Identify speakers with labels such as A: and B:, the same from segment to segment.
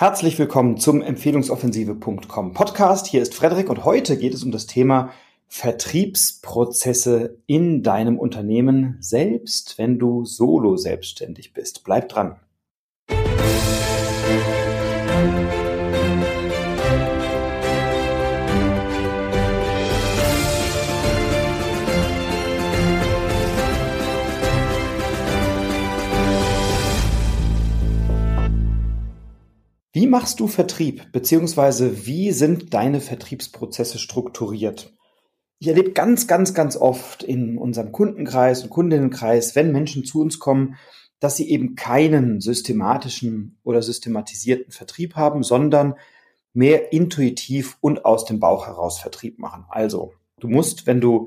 A: Herzlich willkommen zum Empfehlungsoffensive.com Podcast. Hier ist Frederik und heute geht es um das Thema Vertriebsprozesse in deinem Unternehmen selbst, wenn du solo selbstständig bist. Bleib dran. Wie machst du Vertrieb, beziehungsweise wie sind deine Vertriebsprozesse strukturiert? Ich erlebe ganz, ganz, ganz oft in unserem Kundenkreis und Kundinnenkreis, wenn Menschen zu uns kommen, dass sie eben keinen systematischen oder systematisierten Vertrieb haben, sondern mehr intuitiv und aus dem Bauch heraus Vertrieb machen. Also, du musst, wenn du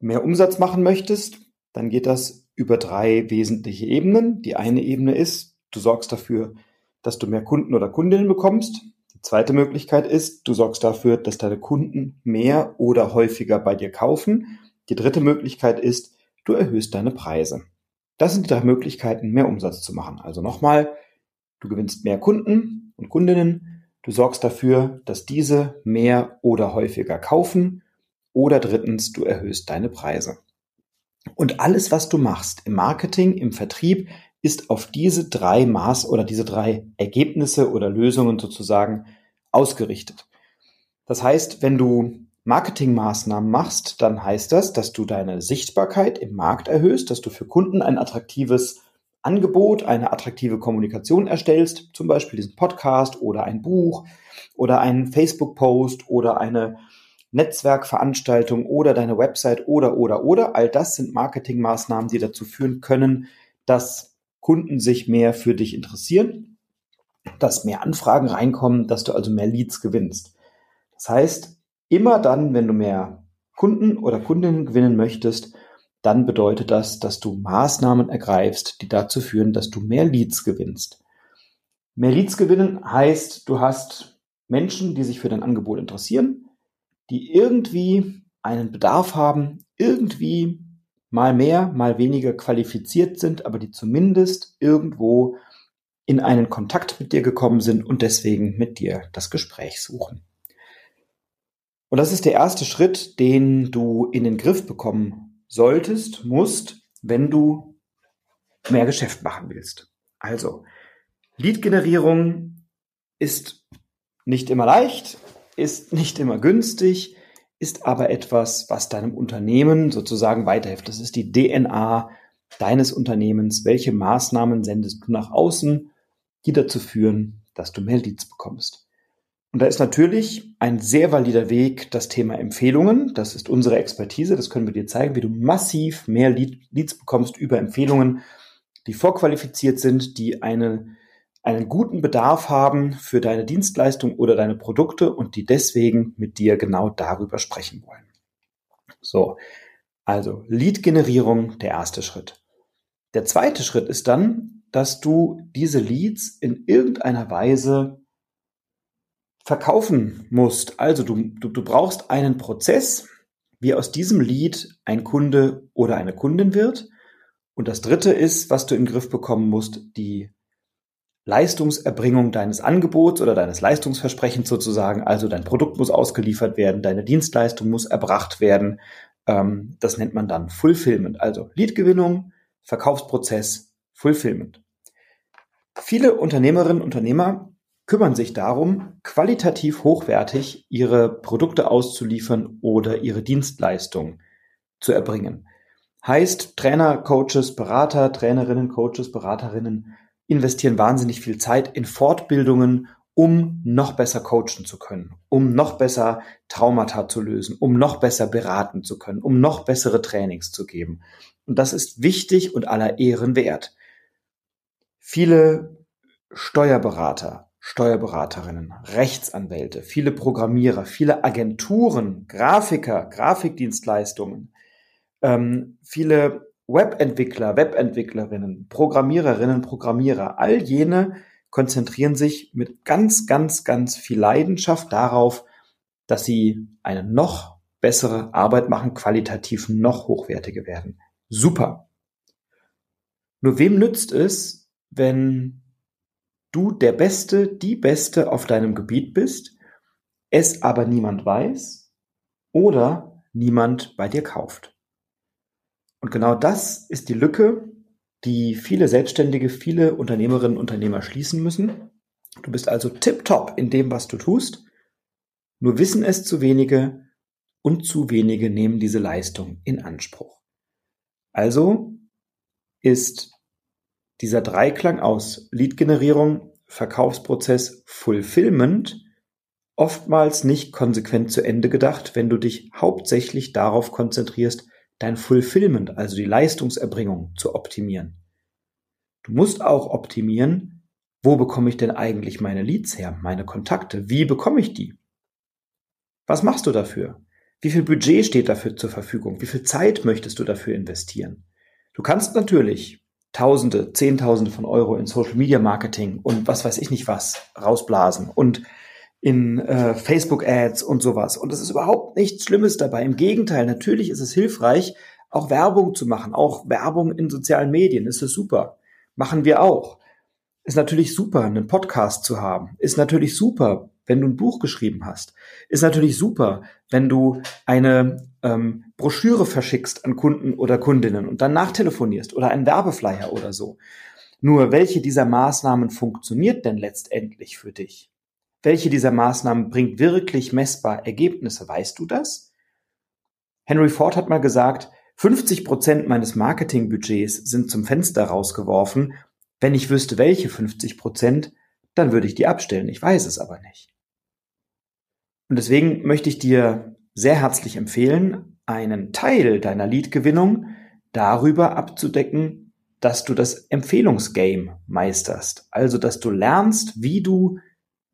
A: mehr Umsatz machen möchtest, dann geht das über drei wesentliche Ebenen. Die eine Ebene ist, du sorgst dafür, dass du mehr Kunden oder Kundinnen bekommst. Die zweite Möglichkeit ist, du sorgst dafür, dass deine Kunden mehr oder häufiger bei dir kaufen. Die dritte Möglichkeit ist, du erhöhst deine Preise. Das sind die drei Möglichkeiten, mehr Umsatz zu machen. Also nochmal, du gewinnst mehr Kunden und Kundinnen, du sorgst dafür, dass diese mehr oder häufiger kaufen oder drittens, du erhöhst deine Preise. Und alles, was du machst im Marketing, im Vertrieb, ist auf diese drei Maß oder diese drei Ergebnisse oder Lösungen sozusagen ausgerichtet. Das heißt, wenn du Marketingmaßnahmen machst, dann heißt das, dass du deine Sichtbarkeit im Markt erhöhst, dass du für Kunden ein attraktives Angebot, eine attraktive Kommunikation erstellst, zum Beispiel diesen Podcast oder ein Buch oder einen Facebook-Post oder eine Netzwerkveranstaltung oder deine Website oder oder oder. All das sind Marketingmaßnahmen, die dazu führen können, dass Kunden sich mehr für dich interessieren, dass mehr Anfragen reinkommen, dass du also mehr Leads gewinnst. Das heißt, immer dann, wenn du mehr Kunden oder Kundinnen gewinnen möchtest, dann bedeutet das, dass du Maßnahmen ergreifst, die dazu führen, dass du mehr Leads gewinnst. Mehr Leads gewinnen heißt, du hast Menschen, die sich für dein Angebot interessieren, die irgendwie einen Bedarf haben, irgendwie mal mehr, mal weniger qualifiziert sind, aber die zumindest irgendwo in einen Kontakt mit dir gekommen sind und deswegen mit dir das Gespräch suchen. Und das ist der erste Schritt, den du in den Griff bekommen solltest, musst, wenn du mehr Geschäft machen willst. Also, Lead-Generierung ist nicht immer leicht, ist nicht immer günstig, ist aber etwas, was deinem Unternehmen sozusagen weiterhilft. Das ist die DNA deines Unternehmens. Welche Maßnahmen sendest du nach außen, die dazu führen, dass du mehr Leads bekommst? Und da ist natürlich ein sehr valider Weg das Thema Empfehlungen. Das ist unsere Expertise. Das können wir dir zeigen, wie du massiv mehr Leads bekommst über Empfehlungen, die vorqualifiziert sind, die eine einen guten Bedarf haben für deine Dienstleistung oder deine Produkte und die deswegen mit dir genau darüber sprechen wollen. So, also Lead-Generierung, der erste Schritt. Der zweite Schritt ist dann, dass du diese Leads in irgendeiner Weise verkaufen musst. Also du, du, du brauchst einen Prozess, wie aus diesem Lead ein Kunde oder eine Kundin wird. Und das dritte ist, was du im Griff bekommen musst, die Leistungserbringung deines Angebots oder deines Leistungsversprechens sozusagen. Also dein Produkt muss ausgeliefert werden, deine Dienstleistung muss erbracht werden. Ähm, das nennt man dann Fulfillment. Also Leadgewinnung, Verkaufsprozess, Fulfillment. Viele Unternehmerinnen und Unternehmer kümmern sich darum, qualitativ hochwertig ihre Produkte auszuliefern oder ihre Dienstleistung zu erbringen. Heißt Trainer, Coaches, Berater, Trainerinnen, Coaches, Beraterinnen investieren wahnsinnig viel Zeit in Fortbildungen, um noch besser coachen zu können, um noch besser Traumata zu lösen, um noch besser beraten zu können, um noch bessere Trainings zu geben. Und das ist wichtig und aller Ehren wert. Viele Steuerberater, Steuerberaterinnen, Rechtsanwälte, viele Programmierer, viele Agenturen, Grafiker, Grafikdienstleistungen, ähm, viele Webentwickler, Webentwicklerinnen, Programmiererinnen, Programmierer, all jene konzentrieren sich mit ganz, ganz, ganz viel Leidenschaft darauf, dass sie eine noch bessere Arbeit machen, qualitativ noch hochwertiger werden. Super. Nur wem nützt es, wenn du der Beste, die Beste auf deinem Gebiet bist, es aber niemand weiß oder niemand bei dir kauft. Und genau das ist die Lücke, die viele Selbstständige, viele Unternehmerinnen und Unternehmer schließen müssen. Du bist also tiptop in dem, was du tust, nur wissen es zu wenige und zu wenige nehmen diese Leistung in Anspruch. Also ist dieser Dreiklang aus Lead-Generierung, Verkaufsprozess, Fulfillment oftmals nicht konsequent zu Ende gedacht, wenn du dich hauptsächlich darauf konzentrierst, dein Fulfillment, also die Leistungserbringung, zu optimieren. Du musst auch optimieren, wo bekomme ich denn eigentlich meine Leads her, meine Kontakte? Wie bekomme ich die? Was machst du dafür? Wie viel Budget steht dafür zur Verfügung? Wie viel Zeit möchtest du dafür investieren? Du kannst natürlich Tausende, Zehntausende von Euro in Social Media Marketing und was weiß ich nicht was rausblasen und in äh, Facebook Ads und sowas. Und es ist überhaupt nichts Schlimmes dabei. Im Gegenteil, natürlich ist es hilfreich, auch Werbung zu machen, auch Werbung in sozialen Medien. Ist es super. Machen wir auch. Ist natürlich super, einen Podcast zu haben. Ist natürlich super, wenn du ein Buch geschrieben hast. Ist natürlich super, wenn du eine ähm, Broschüre verschickst an Kunden oder Kundinnen und dann nachtelefonierst oder einen Werbeflyer oder so. Nur welche dieser Maßnahmen funktioniert denn letztendlich für dich? Welche dieser Maßnahmen bringt wirklich messbar Ergebnisse? Weißt du das? Henry Ford hat mal gesagt, 50 Prozent meines Marketingbudgets sind zum Fenster rausgeworfen. Wenn ich wüsste, welche 50 Prozent, dann würde ich die abstellen. Ich weiß es aber nicht. Und deswegen möchte ich dir sehr herzlich empfehlen, einen Teil deiner Lead-Gewinnung darüber abzudecken, dass du das Empfehlungsgame meisterst. Also, dass du lernst, wie du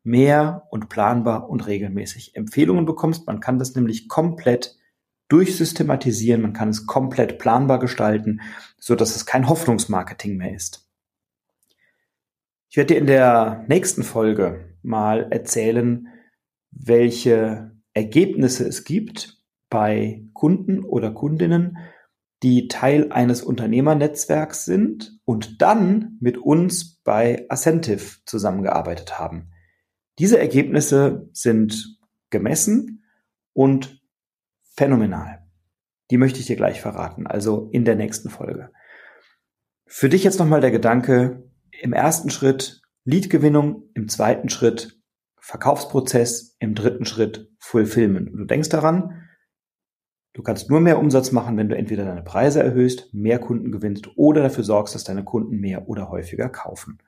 A: mehr und planbar und regelmäßig Empfehlungen bekommst. Man kann das nämlich komplett durchsystematisieren, man kann es komplett planbar gestalten, so dass es kein Hoffnungsmarketing mehr ist. Ich werde dir in der nächsten Folge mal erzählen, welche Ergebnisse es gibt bei Kunden oder Kundinnen, die Teil eines Unternehmernetzwerks sind und dann mit uns bei Ascentive zusammengearbeitet haben. Diese Ergebnisse sind gemessen und phänomenal. Die möchte ich dir gleich verraten, also in der nächsten Folge. Für dich jetzt nochmal der Gedanke, im ersten Schritt Leadgewinnung, im zweiten Schritt Verkaufsprozess, im dritten Schritt Fulfillment. Und du denkst daran, du kannst nur mehr Umsatz machen, wenn du entweder deine Preise erhöhst, mehr Kunden gewinnst oder dafür sorgst, dass deine Kunden mehr oder häufiger kaufen.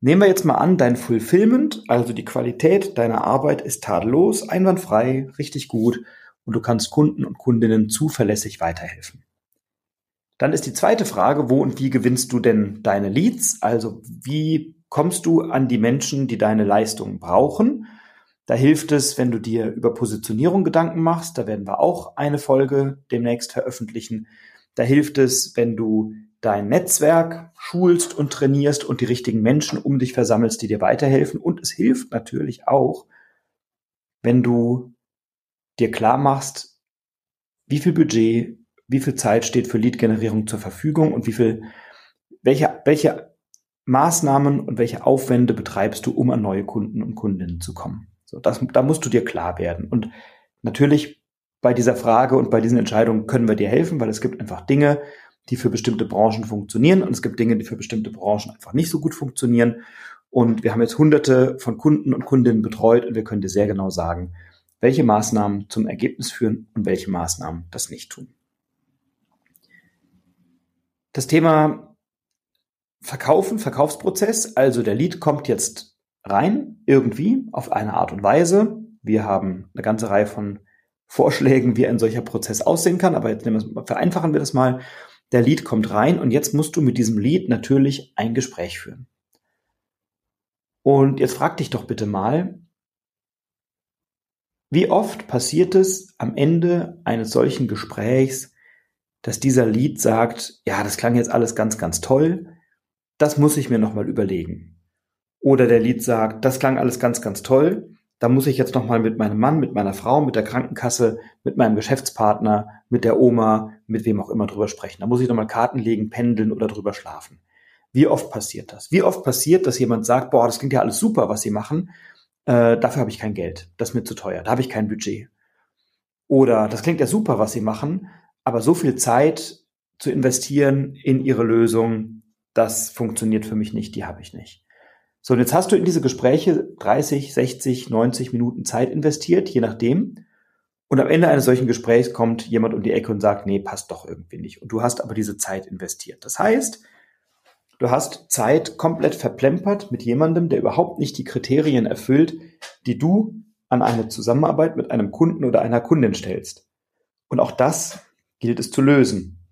A: Nehmen wir jetzt mal an, dein Fulfillment, also die Qualität deiner Arbeit ist tadellos, einwandfrei, richtig gut und du kannst Kunden und Kundinnen zuverlässig weiterhelfen. Dann ist die zweite Frage, wo und wie gewinnst du denn deine Leads? Also wie kommst du an die Menschen, die deine Leistung brauchen. Da hilft es, wenn du dir über Positionierung Gedanken machst. Da werden wir auch eine Folge demnächst veröffentlichen. Da hilft es, wenn du dein Netzwerk schulst und trainierst und die richtigen Menschen um dich versammelst, die dir weiterhelfen. Und es hilft natürlich auch, wenn du dir klar machst, wie viel Budget, wie viel Zeit steht für Lead-Generierung zur Verfügung und wie viel, welche, welche Maßnahmen und welche Aufwände betreibst du, um an neue Kunden und Kundinnen zu kommen? So, das, da musst du dir klar werden. Und natürlich bei dieser Frage und bei diesen Entscheidungen können wir dir helfen, weil es gibt einfach Dinge, die für bestimmte Branchen funktionieren und es gibt Dinge, die für bestimmte Branchen einfach nicht so gut funktionieren. Und wir haben jetzt hunderte von Kunden und Kundinnen betreut und wir können dir sehr genau sagen, welche Maßnahmen zum Ergebnis führen und welche Maßnahmen das nicht tun. Das Thema Verkaufen, Verkaufsprozess, also der Lead kommt jetzt rein, irgendwie, auf eine Art und Weise. Wir haben eine ganze Reihe von Vorschlägen, wie ein solcher Prozess aussehen kann, aber jetzt vereinfachen wir das mal. Der Lead kommt rein und jetzt musst du mit diesem Lead natürlich ein Gespräch führen. Und jetzt frag dich doch bitte mal, wie oft passiert es am Ende eines solchen Gesprächs, dass dieser Lead sagt, ja, das klang jetzt alles ganz, ganz toll, das muss ich mir nochmal überlegen. Oder der Lied sagt, das klang alles ganz, ganz toll. Da muss ich jetzt nochmal mit meinem Mann, mit meiner Frau, mit der Krankenkasse, mit meinem Geschäftspartner, mit der Oma, mit wem auch immer drüber sprechen. Da muss ich nochmal Karten legen, pendeln oder drüber schlafen. Wie oft passiert das? Wie oft passiert, dass jemand sagt, boah, das klingt ja alles super, was Sie machen, äh, dafür habe ich kein Geld, das ist mir zu teuer, da habe ich kein Budget. Oder das klingt ja super, was Sie machen, aber so viel Zeit zu investieren in Ihre Lösung, das funktioniert für mich nicht, die habe ich nicht. So, und jetzt hast du in diese Gespräche 30, 60, 90 Minuten Zeit investiert, je nachdem. Und am Ende eines solchen Gesprächs kommt jemand um die Ecke und sagt, nee, passt doch irgendwie nicht. Und du hast aber diese Zeit investiert. Das heißt, du hast Zeit komplett verplempert mit jemandem, der überhaupt nicht die Kriterien erfüllt, die du an eine Zusammenarbeit mit einem Kunden oder einer Kundin stellst. Und auch das gilt es zu lösen.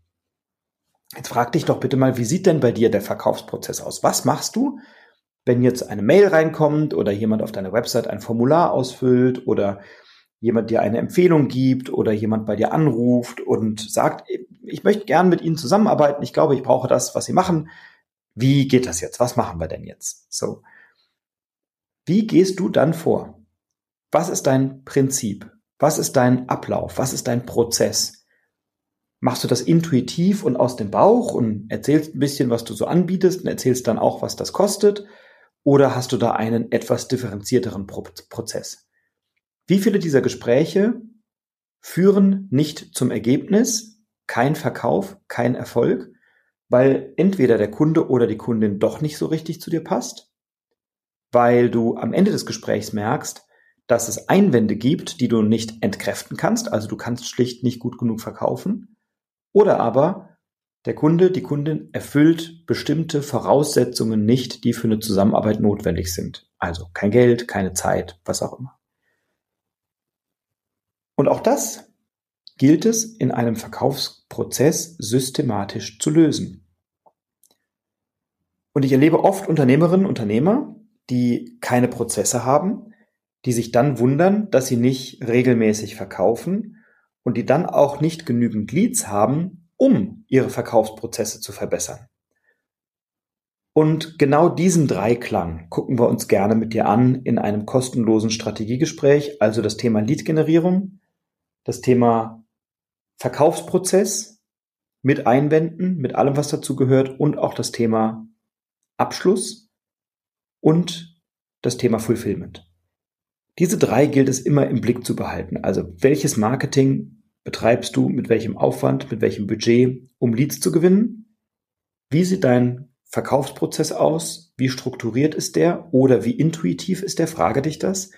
A: Jetzt frag dich doch bitte mal, wie sieht denn bei dir der Verkaufsprozess aus? Was machst du, wenn jetzt eine Mail reinkommt oder jemand auf deiner Website ein Formular ausfüllt oder jemand dir eine Empfehlung gibt oder jemand bei dir anruft und sagt, ich möchte gern mit Ihnen zusammenarbeiten, ich glaube, ich brauche das, was Sie machen. Wie geht das jetzt? Was machen wir denn jetzt? So. Wie gehst du dann vor? Was ist dein Prinzip? Was ist dein Ablauf? Was ist dein Prozess? Machst du das intuitiv und aus dem Bauch und erzählst ein bisschen, was du so anbietest und erzählst dann auch, was das kostet? Oder hast du da einen etwas differenzierteren Pro Prozess? Wie viele dieser Gespräche führen nicht zum Ergebnis, kein Verkauf, kein Erfolg, weil entweder der Kunde oder die Kundin doch nicht so richtig zu dir passt, weil du am Ende des Gesprächs merkst, dass es Einwände gibt, die du nicht entkräften kannst, also du kannst schlicht nicht gut genug verkaufen, oder aber der Kunde, die Kundin erfüllt bestimmte Voraussetzungen nicht, die für eine Zusammenarbeit notwendig sind. Also kein Geld, keine Zeit, was auch immer. Und auch das gilt es in einem Verkaufsprozess systematisch zu lösen. Und ich erlebe oft Unternehmerinnen, Unternehmer, die keine Prozesse haben, die sich dann wundern, dass sie nicht regelmäßig verkaufen und die dann auch nicht genügend Leads haben, um ihre Verkaufsprozesse zu verbessern. Und genau diesen Dreiklang gucken wir uns gerne mit dir an in einem kostenlosen Strategiegespräch, also das Thema Lead-Generierung, das Thema Verkaufsprozess mit Einwänden, mit allem, was dazu gehört und auch das Thema Abschluss und das Thema Fulfillment. Diese drei gilt es immer im Blick zu behalten. Also welches Marketing betreibst du, mit welchem Aufwand, mit welchem Budget, um Leads zu gewinnen? Wie sieht dein Verkaufsprozess aus? Wie strukturiert ist der oder wie intuitiv ist der? Frage dich das.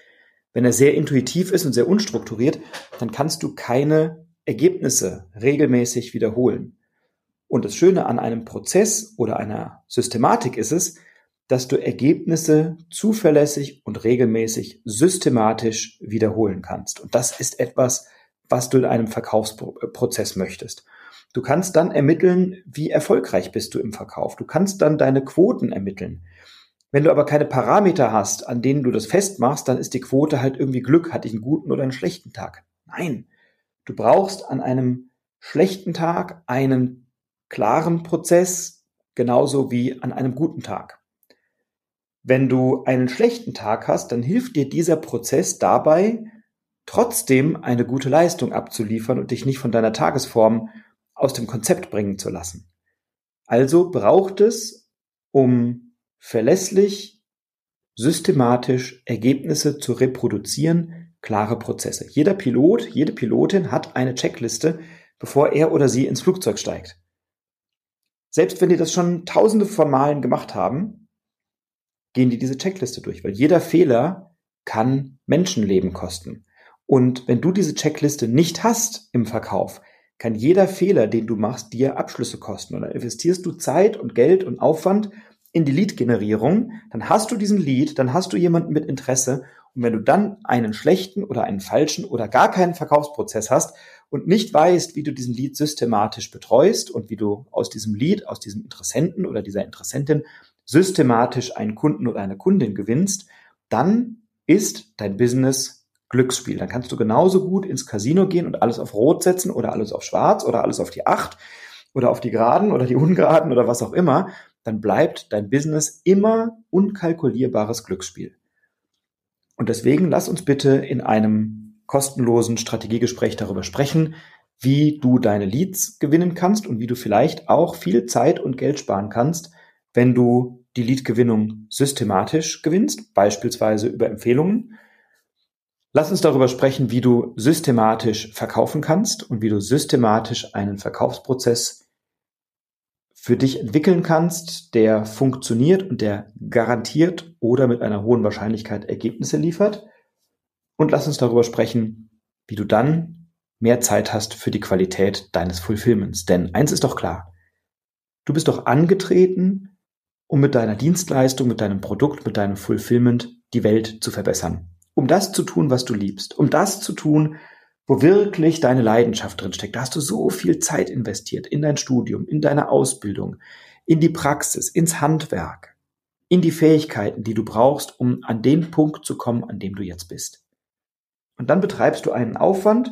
A: Wenn er sehr intuitiv ist und sehr unstrukturiert, dann kannst du keine Ergebnisse regelmäßig wiederholen. Und das Schöne an einem Prozess oder einer Systematik ist es, dass du Ergebnisse zuverlässig und regelmäßig systematisch wiederholen kannst. Und das ist etwas, was du in einem Verkaufsprozess möchtest. Du kannst dann ermitteln, wie erfolgreich bist du im Verkauf. Du kannst dann deine Quoten ermitteln. Wenn du aber keine Parameter hast, an denen du das festmachst, dann ist die Quote halt irgendwie Glück, hatte ich einen guten oder einen schlechten Tag. Nein, du brauchst an einem schlechten Tag einen klaren Prozess, genauso wie an einem guten Tag. Wenn du einen schlechten Tag hast, dann hilft dir dieser Prozess dabei, trotzdem eine gute Leistung abzuliefern und dich nicht von deiner Tagesform aus dem Konzept bringen zu lassen. Also braucht es, um verlässlich, systematisch Ergebnisse zu reproduzieren, klare Prozesse. Jeder Pilot, jede Pilotin hat eine Checkliste, bevor er oder sie ins Flugzeug steigt. Selbst wenn die das schon tausende von Malen gemacht haben, gehen die diese Checkliste durch, weil jeder Fehler kann Menschenleben kosten. Und wenn du diese Checkliste nicht hast im Verkauf, kann jeder Fehler, den du machst, dir Abschlüsse kosten. Und dann investierst du Zeit und Geld und Aufwand in die Lead-Generierung, dann hast du diesen Lead, dann hast du jemanden mit Interesse. Und wenn du dann einen schlechten oder einen falschen oder gar keinen Verkaufsprozess hast und nicht weißt, wie du diesen Lead systematisch betreust und wie du aus diesem Lead, aus diesem Interessenten oder dieser Interessentin systematisch einen Kunden oder eine Kundin gewinnst, dann ist dein Business Glücksspiel. Dann kannst du genauso gut ins Casino gehen und alles auf Rot setzen oder alles auf Schwarz oder alles auf die Acht oder auf die Geraden oder die Ungeraden oder was auch immer. Dann bleibt dein Business immer unkalkulierbares Glücksspiel. Und deswegen lass uns bitte in einem kostenlosen Strategiegespräch darüber sprechen, wie du deine Leads gewinnen kannst und wie du vielleicht auch viel Zeit und Geld sparen kannst, wenn du die Leadgewinnung systematisch gewinnst, beispielsweise über Empfehlungen. Lass uns darüber sprechen, wie du systematisch verkaufen kannst und wie du systematisch einen Verkaufsprozess für dich entwickeln kannst, der funktioniert und der garantiert oder mit einer hohen Wahrscheinlichkeit Ergebnisse liefert. Und lass uns darüber sprechen, wie du dann mehr Zeit hast für die Qualität deines Fulfillments. Denn eins ist doch klar. Du bist doch angetreten, um mit deiner Dienstleistung, mit deinem Produkt, mit deinem Fulfillment die Welt zu verbessern. Um das zu tun, was du liebst. Um das zu tun, wo wirklich deine Leidenschaft drin steckt. Da hast du so viel Zeit investiert in dein Studium, in deine Ausbildung, in die Praxis, ins Handwerk, in die Fähigkeiten, die du brauchst, um an den Punkt zu kommen, an dem du jetzt bist. Und dann betreibst du einen Aufwand,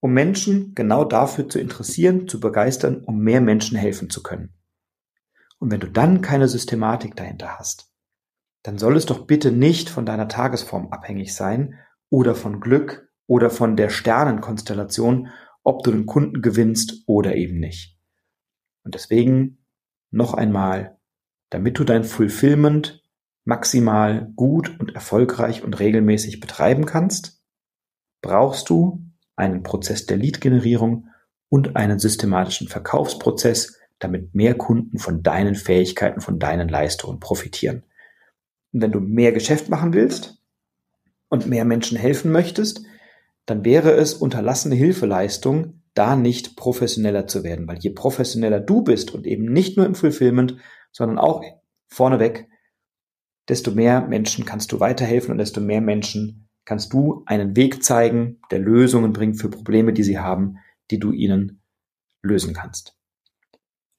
A: um Menschen genau dafür zu interessieren, zu begeistern, um mehr Menschen helfen zu können. Und wenn du dann keine Systematik dahinter hast, dann soll es doch bitte nicht von deiner Tagesform abhängig sein oder von Glück oder von der Sternenkonstellation, ob du den Kunden gewinnst oder eben nicht. Und deswegen noch einmal, damit du dein Fulfillment maximal gut und erfolgreich und regelmäßig betreiben kannst, brauchst du einen Prozess der Lead-Generierung und einen systematischen Verkaufsprozess, damit mehr Kunden von deinen Fähigkeiten, von deinen Leistungen profitieren. Und wenn du mehr Geschäft machen willst und mehr Menschen helfen möchtest, dann wäre es unterlassene Hilfeleistung, da nicht professioneller zu werden. Weil je professioneller du bist und eben nicht nur im Fulfillment, sondern auch vorneweg, desto mehr Menschen kannst du weiterhelfen und desto mehr Menschen kannst du einen Weg zeigen, der Lösungen bringt für Probleme, die sie haben, die du ihnen lösen kannst.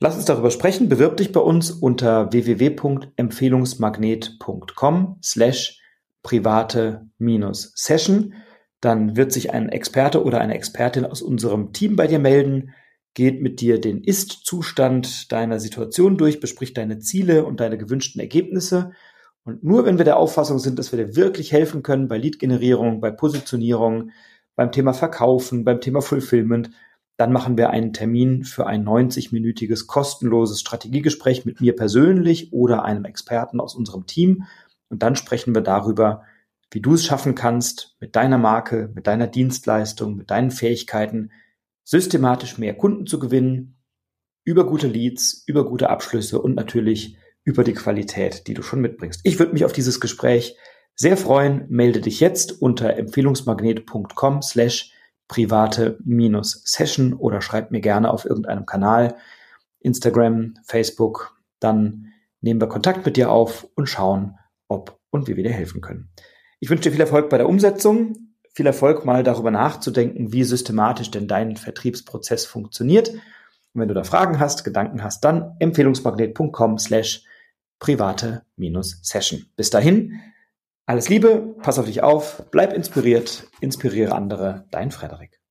A: Lass uns darüber sprechen. Bewirb dich bei uns unter www.empfehlungsmagnet.com slash private minus Session. Dann wird sich ein Experte oder eine Expertin aus unserem Team bei dir melden, geht mit dir den Ist-Zustand deiner Situation durch, bespricht deine Ziele und deine gewünschten Ergebnisse. Und nur wenn wir der Auffassung sind, dass wir dir wirklich helfen können bei Lead-Generierung, bei Positionierung, beim Thema Verkaufen, beim Thema Fulfillment, dann machen wir einen Termin für ein 90-minütiges kostenloses Strategiegespräch mit mir persönlich oder einem Experten aus unserem Team. Und dann sprechen wir darüber, wie du es schaffen kannst, mit deiner Marke, mit deiner Dienstleistung, mit deinen Fähigkeiten systematisch mehr Kunden zu gewinnen, über gute Leads, über gute Abschlüsse und natürlich über die Qualität, die du schon mitbringst. Ich würde mich auf dieses Gespräch sehr freuen. Melde dich jetzt unter empfehlungsmagnet.com slash private minus Session oder schreib mir gerne auf irgendeinem Kanal, Instagram, Facebook. Dann nehmen wir Kontakt mit dir auf und schauen, ob und wie wir dir helfen können. Ich wünsche dir viel Erfolg bei der Umsetzung, viel Erfolg mal darüber nachzudenken, wie systematisch denn dein Vertriebsprozess funktioniert. Und wenn du da Fragen hast, Gedanken hast, dann empfehlungsmagnet.com slash private minus Session. Bis dahin, alles Liebe, pass auf dich auf, bleib inspiriert, inspiriere andere, dein Frederik.